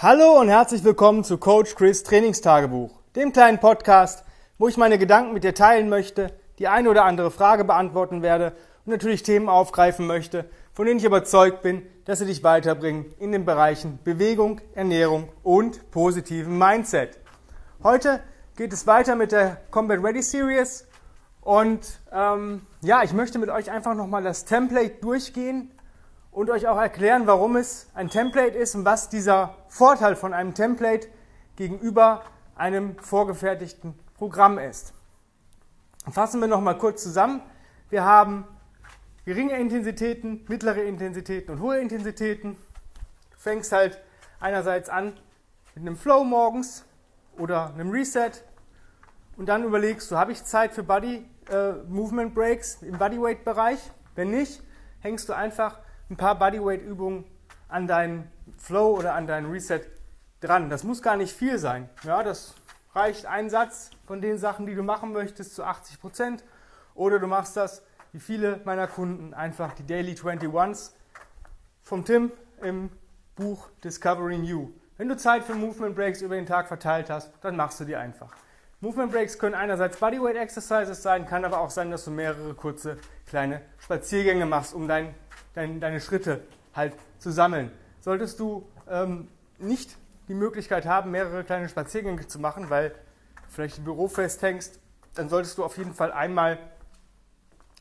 Hallo und herzlich willkommen zu Coach Chris Trainingstagebuch, dem kleinen Podcast, wo ich meine Gedanken mit dir teilen möchte, die eine oder andere Frage beantworten werde und natürlich Themen aufgreifen möchte, von denen ich überzeugt bin, dass sie dich weiterbringen in den Bereichen Bewegung, Ernährung und positiven Mindset. Heute geht es weiter mit der Combat Ready Series und ähm, ja, ich möchte mit euch einfach nochmal das Template durchgehen und euch auch erklären, warum es ein Template ist und was dieser Vorteil von einem Template gegenüber einem vorgefertigten Programm ist. Fassen wir nochmal kurz zusammen. Wir haben geringe Intensitäten, mittlere Intensitäten und hohe Intensitäten. Du fängst halt einerseits an mit einem Flow morgens oder einem Reset und dann überlegst du, habe ich Zeit für Body äh, Movement Breaks im Bodyweight Bereich? Wenn nicht, hängst du einfach ein paar Bodyweight-Übungen an deinen Flow oder an deinen Reset dran. Das muss gar nicht viel sein. Ja, das reicht ein Satz von den Sachen, die du machen möchtest, zu 80 Prozent. Oder du machst das, wie viele meiner Kunden, einfach die Daily 21s vom Tim im Buch Discovering You. Wenn du Zeit für Movement Breaks über den Tag verteilt hast, dann machst du die einfach. Movement Breaks können einerseits Bodyweight Exercises sein, kann aber auch sein, dass du mehrere kurze kleine Spaziergänge machst, um dein dein, deine Schritte halt zu sammeln. Solltest du ähm, nicht die Möglichkeit haben, mehrere kleine Spaziergänge zu machen, weil vielleicht im Büro festhängst, dann solltest du auf jeden Fall einmal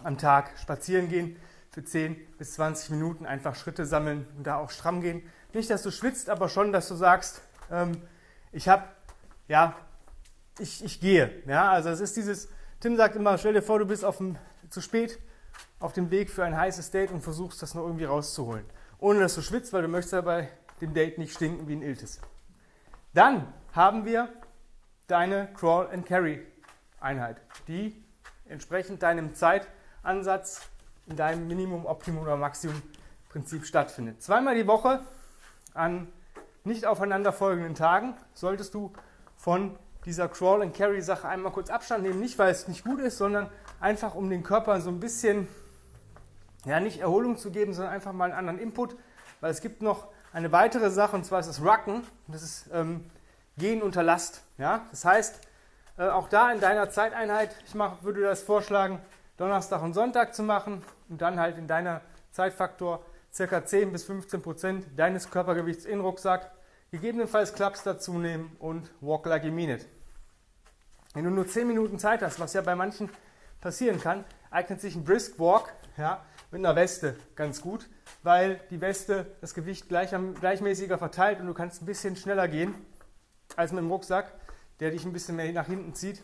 am Tag spazieren gehen für 10 bis 20 Minuten, einfach Schritte sammeln und da auch stramm gehen. Nicht, dass du schwitzt, aber schon, dass du sagst, ähm, ich habe, ja, ich, ich gehe. Ja, also es ist dieses, Tim sagt immer, stell dir vor, du bist auf dem, zu spät auf dem Weg für ein heißes Date und versuchst das noch irgendwie rauszuholen. Ohne dass du schwitzt, weil du möchtest ja bei dem Date nicht stinken wie ein Iltis. Dann haben wir deine Crawl and Carry Einheit, die entsprechend deinem Zeitansatz in deinem Minimum, Optimum oder Maximum Prinzip stattfindet. Zweimal die Woche an nicht aufeinanderfolgenden Tagen solltest du von dieser Crawl and Carry Sache einmal kurz Abstand nehmen, nicht weil es nicht gut ist, sondern einfach um den Körper so ein bisschen ja, nicht Erholung zu geben, sondern einfach mal einen anderen Input, weil es gibt noch eine weitere Sache und zwar ist das Rucken, das ist ähm, Gehen unter Last. Ja? Das heißt, äh, auch da in deiner Zeiteinheit, ich mach, würde das vorschlagen, Donnerstag und Sonntag zu machen und dann halt in deiner Zeitfaktor ca. 10 bis 15 Prozent deines Körpergewichts in den Rucksack, gegebenenfalls Klaps dazu nehmen und walk like a minute. Wenn du nur 10 Minuten Zeit hast, was ja bei manchen passieren kann, eignet sich ein Brisk Walk ja, mit einer Weste ganz gut, weil die Weste das Gewicht gleich, gleichmäßiger verteilt und du kannst ein bisschen schneller gehen als mit dem Rucksack, der dich ein bisschen mehr nach hinten zieht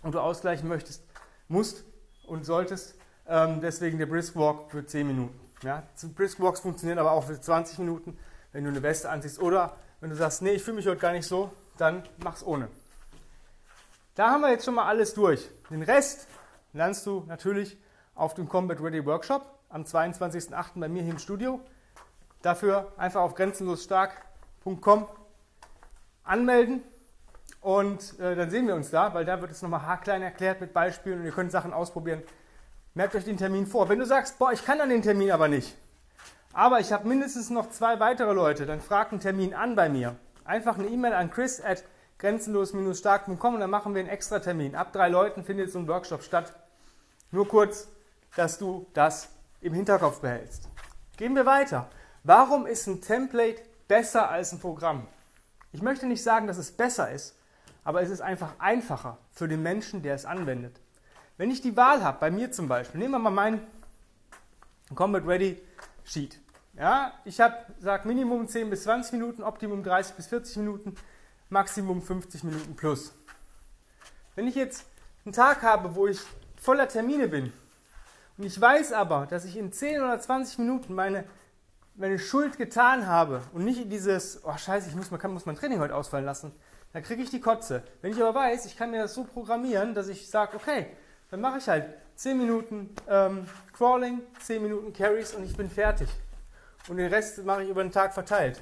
und du ausgleichen möchtest, musst und solltest. Ähm, deswegen der Brisk Walk für 10 Minuten. Ja. Brisk Walks funktionieren aber auch für 20 Minuten, wenn du eine Weste anziehst. Oder wenn du sagst, nee, ich fühle mich heute gar nicht so, dann mach's ohne. Da haben wir jetzt schon mal alles durch. Den Rest lernst du natürlich auf dem Combat Ready Workshop am 22.08. bei mir hier im Studio. Dafür einfach auf grenzenlosstark.com anmelden und äh, dann sehen wir uns da, weil da wird es nochmal haarklein erklärt mit Beispielen und ihr könnt Sachen ausprobieren. Merkt euch den Termin vor. Wenn du sagst, boah, ich kann an den Termin aber nicht, aber ich habe mindestens noch zwei weitere Leute, dann frag einen Termin an bei mir. Einfach eine E-Mail an chris at grenzenlos-stark.com und dann machen wir einen extra Termin. Ab drei Leuten findet so ein Workshop statt. Nur kurz, dass du das im Hinterkopf behältst. Gehen wir weiter. Warum ist ein Template besser als ein Programm? Ich möchte nicht sagen, dass es besser ist, aber es ist einfach einfacher für den Menschen, der es anwendet. Wenn ich die Wahl habe, bei mir zum Beispiel, nehmen wir mal meinen Combat Ready Sheet. Ja, ich habe sag Minimum 10 bis 20 Minuten, Optimum 30 bis 40 Minuten, Maximum 50 Minuten plus. Wenn ich jetzt einen Tag habe, wo ich voller Termine bin und ich weiß aber, dass ich in 10 oder 20 Minuten meine, meine Schuld getan habe und nicht dieses, oh scheiße, ich muss, kann, muss mein Training heute ausfallen lassen, dann kriege ich die Kotze. Wenn ich aber weiß, ich kann mir das so programmieren, dass ich sage, okay, dann mache ich halt 10 Minuten ähm, Crawling, 10 Minuten Carries und ich bin fertig. Und den Rest mache ich über den Tag verteilt.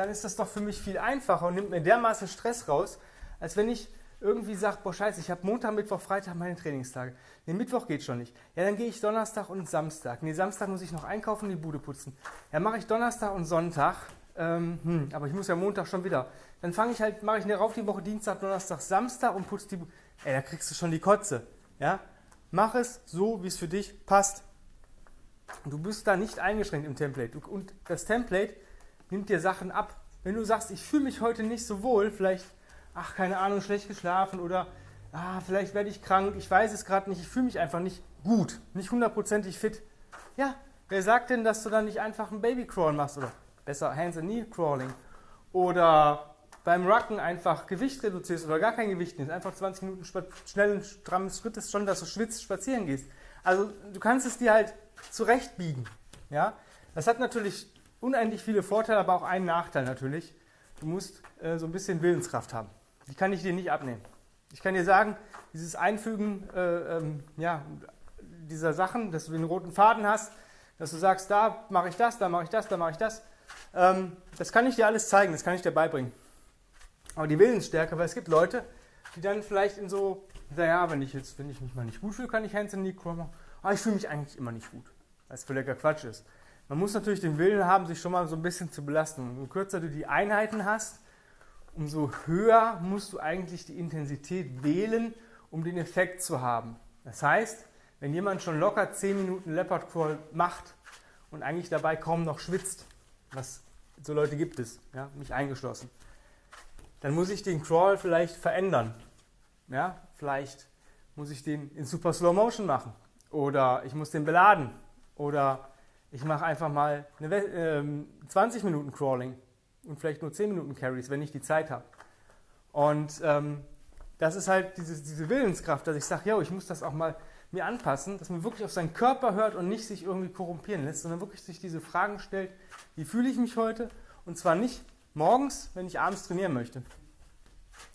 Dann ist das doch für mich viel einfacher und nimmt mir dermaßen Stress raus, als wenn ich irgendwie sagt, boah scheiße, ich habe Montag, Mittwoch, Freitag meine Trainingstage. Nee, Mittwoch geht schon nicht. Ja, dann gehe ich Donnerstag und Samstag. Nee, Samstag muss ich noch einkaufen und die Bude putzen. Ja, mache ich Donnerstag und Sonntag ähm, hm, aber ich muss ja Montag schon wieder. Dann fange ich halt, mache ich rauf die Woche Dienstag, Donnerstag, Samstag und putze die. Ey, da kriegst du schon die Kotze. Ja? Mach es so, wie es für dich passt. Du bist da nicht eingeschränkt im Template. Und das Template nimmt dir Sachen ab. Wenn du sagst, ich fühle mich heute nicht so wohl, vielleicht, ach, keine Ahnung, schlecht geschlafen oder ah, vielleicht werde ich krank, ich weiß es gerade nicht, ich fühle mich einfach nicht gut, nicht hundertprozentig fit. Ja, wer sagt denn, dass du dann nicht einfach ein Babycrawl machst oder besser Hands and Knee Crawling oder beim Rucken einfach Gewicht reduzierst oder gar kein Gewicht nimmst, einfach 20 Minuten schnell und strammes Schritt ist schon, dass du schwitzt, spazieren gehst. Also du kannst es dir halt zurechtbiegen. Ja? Das hat natürlich unendlich viele Vorteile, aber auch einen Nachteil natürlich. Du musst äh, so ein bisschen Willenskraft haben. Die kann ich dir nicht abnehmen. Ich kann dir sagen, dieses Einfügen äh, ähm, ja, dieser Sachen, dass du den roten Faden hast, dass du sagst, da mache ich das, da mache ich das, da mache ich das, ähm, das kann ich dir alles zeigen, das kann ich dir beibringen. Aber die Willensstärke, weil es gibt Leute, die dann vielleicht in so, naja, wenn ich jetzt, wenn ich mich mal nicht gut fühle, kann ich Hands in Knee Crawl machen. Aber ich fühle mich eigentlich immer nicht gut, weil es völliger Quatsch ist. Man muss natürlich den Willen haben, sich schon mal so ein bisschen zu belasten. Je kürzer du die Einheiten hast, umso höher musst du eigentlich die Intensität wählen, um den Effekt zu haben. Das heißt, wenn jemand schon locker 10 Minuten Leopard Crawl macht und eigentlich dabei kaum noch schwitzt, was so Leute gibt es, ja, mich eingeschlossen, dann muss ich den Crawl vielleicht verändern. Ja, vielleicht muss ich den in super Slow Motion machen oder ich muss den beladen oder ich mache einfach mal eine, äh, 20 Minuten Crawling und vielleicht nur 10 Minuten Carries, wenn ich die Zeit habe. Und ähm, das ist halt diese, diese Willenskraft, dass ich sage, ja, ich muss das auch mal mir anpassen, dass man wirklich auf seinen Körper hört und nicht sich irgendwie korrumpieren lässt, sondern wirklich sich diese Fragen stellt, wie fühle ich mich heute? Und zwar nicht morgens, wenn ich abends trainieren möchte.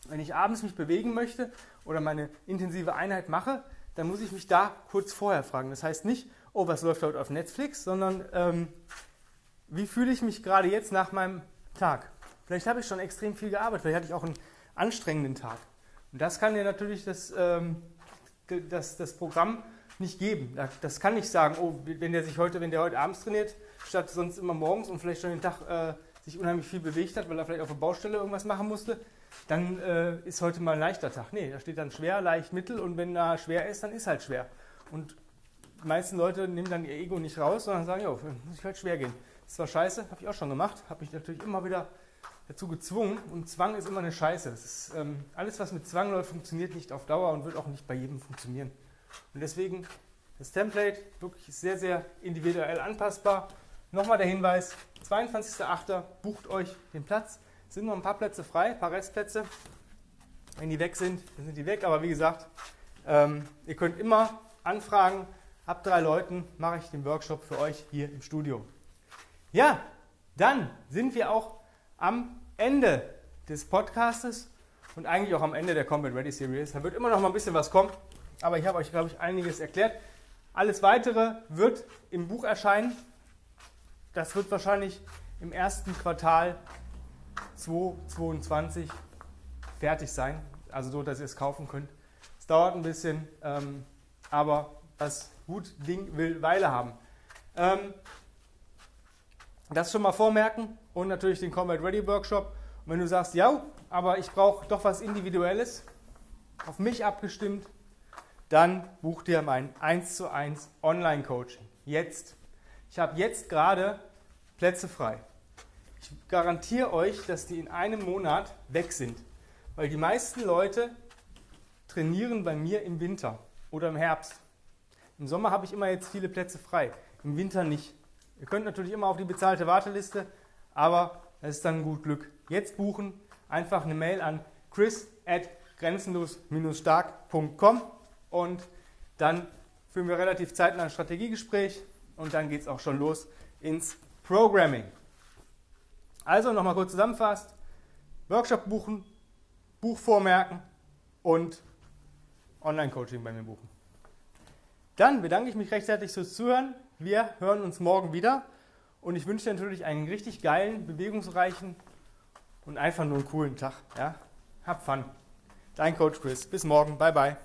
Wenn ich abends mich bewegen möchte oder meine intensive Einheit mache, dann muss ich mich da kurz vorher fragen. Das heißt nicht, oh, was läuft heute auf Netflix, sondern ähm, wie fühle ich mich gerade jetzt nach meinem Tag? Vielleicht habe ich schon extrem viel gearbeitet, vielleicht hatte ich auch einen anstrengenden Tag. Und das kann dir natürlich das, ähm, das, das Programm nicht geben. Das kann nicht sagen, oh, wenn der sich heute, wenn der heute abends trainiert, statt sonst immer morgens und vielleicht schon den Tag äh, sich unheimlich viel bewegt hat, weil er vielleicht auf der Baustelle irgendwas machen musste, dann äh, ist heute mal ein leichter Tag. Nee, da steht dann schwer, leicht, mittel und wenn da schwer ist, dann ist halt schwer. Und die meisten Leute nehmen dann ihr Ego nicht raus, sondern sagen, ja, muss ich halt schwer gehen. Das war scheiße, habe ich auch schon gemacht, habe mich natürlich immer wieder dazu gezwungen und Zwang ist immer eine Scheiße. Ist, ähm, alles, was mit Zwang läuft, funktioniert nicht auf Dauer und wird auch nicht bei jedem funktionieren. Und deswegen das Template wirklich sehr, sehr individuell anpassbar. Nochmal der Hinweis, 22.08. bucht euch den Platz. Es sind noch ein paar Plätze frei, ein paar Restplätze. Wenn die weg sind, dann sind die weg. Aber wie gesagt, ähm, ihr könnt immer anfragen. Ab drei Leuten mache ich den Workshop für euch hier im Studio. Ja, dann sind wir auch am Ende des Podcastes und eigentlich auch am Ende der Combat Ready Series. Da wird immer noch mal ein bisschen was kommen, aber ich habe euch, glaube ich, einiges erklärt. Alles weitere wird im Buch erscheinen. Das wird wahrscheinlich im ersten Quartal 2022 fertig sein, also so, dass ihr es kaufen könnt. Es dauert ein bisschen, ähm, aber das gut Ding will Weile haben. Ähm, das schon mal vormerken und natürlich den Combat Ready Workshop. Und wenn du sagst, ja, aber ich brauche doch was Individuelles, auf mich abgestimmt, dann buch dir mein 1 zu 1 Online-Coaching. Jetzt. Ich habe jetzt gerade Plätze frei. Ich garantiere euch, dass die in einem Monat weg sind. Weil die meisten Leute trainieren bei mir im Winter oder im Herbst. Im Sommer habe ich immer jetzt viele Plätze frei, im Winter nicht. Ihr könnt natürlich immer auf die bezahlte Warteliste, aber das ist dann gut Glück. Jetzt buchen, einfach eine Mail an chris at grenzenlos-stark.com und dann führen wir relativ zeitnah ein Strategiegespräch und dann geht es auch schon los ins Programming. Also nochmal kurz zusammenfasst. Workshop buchen, Buch vormerken und Online-Coaching bei mir buchen. Dann bedanke ich mich recht herzlich fürs Zuhören. Wir hören uns morgen wieder und ich wünsche dir natürlich einen richtig geilen, bewegungsreichen und einfach nur einen coolen Tag. Ja? Hab Fun. Dein Coach Chris. Bis morgen. Bye, bye.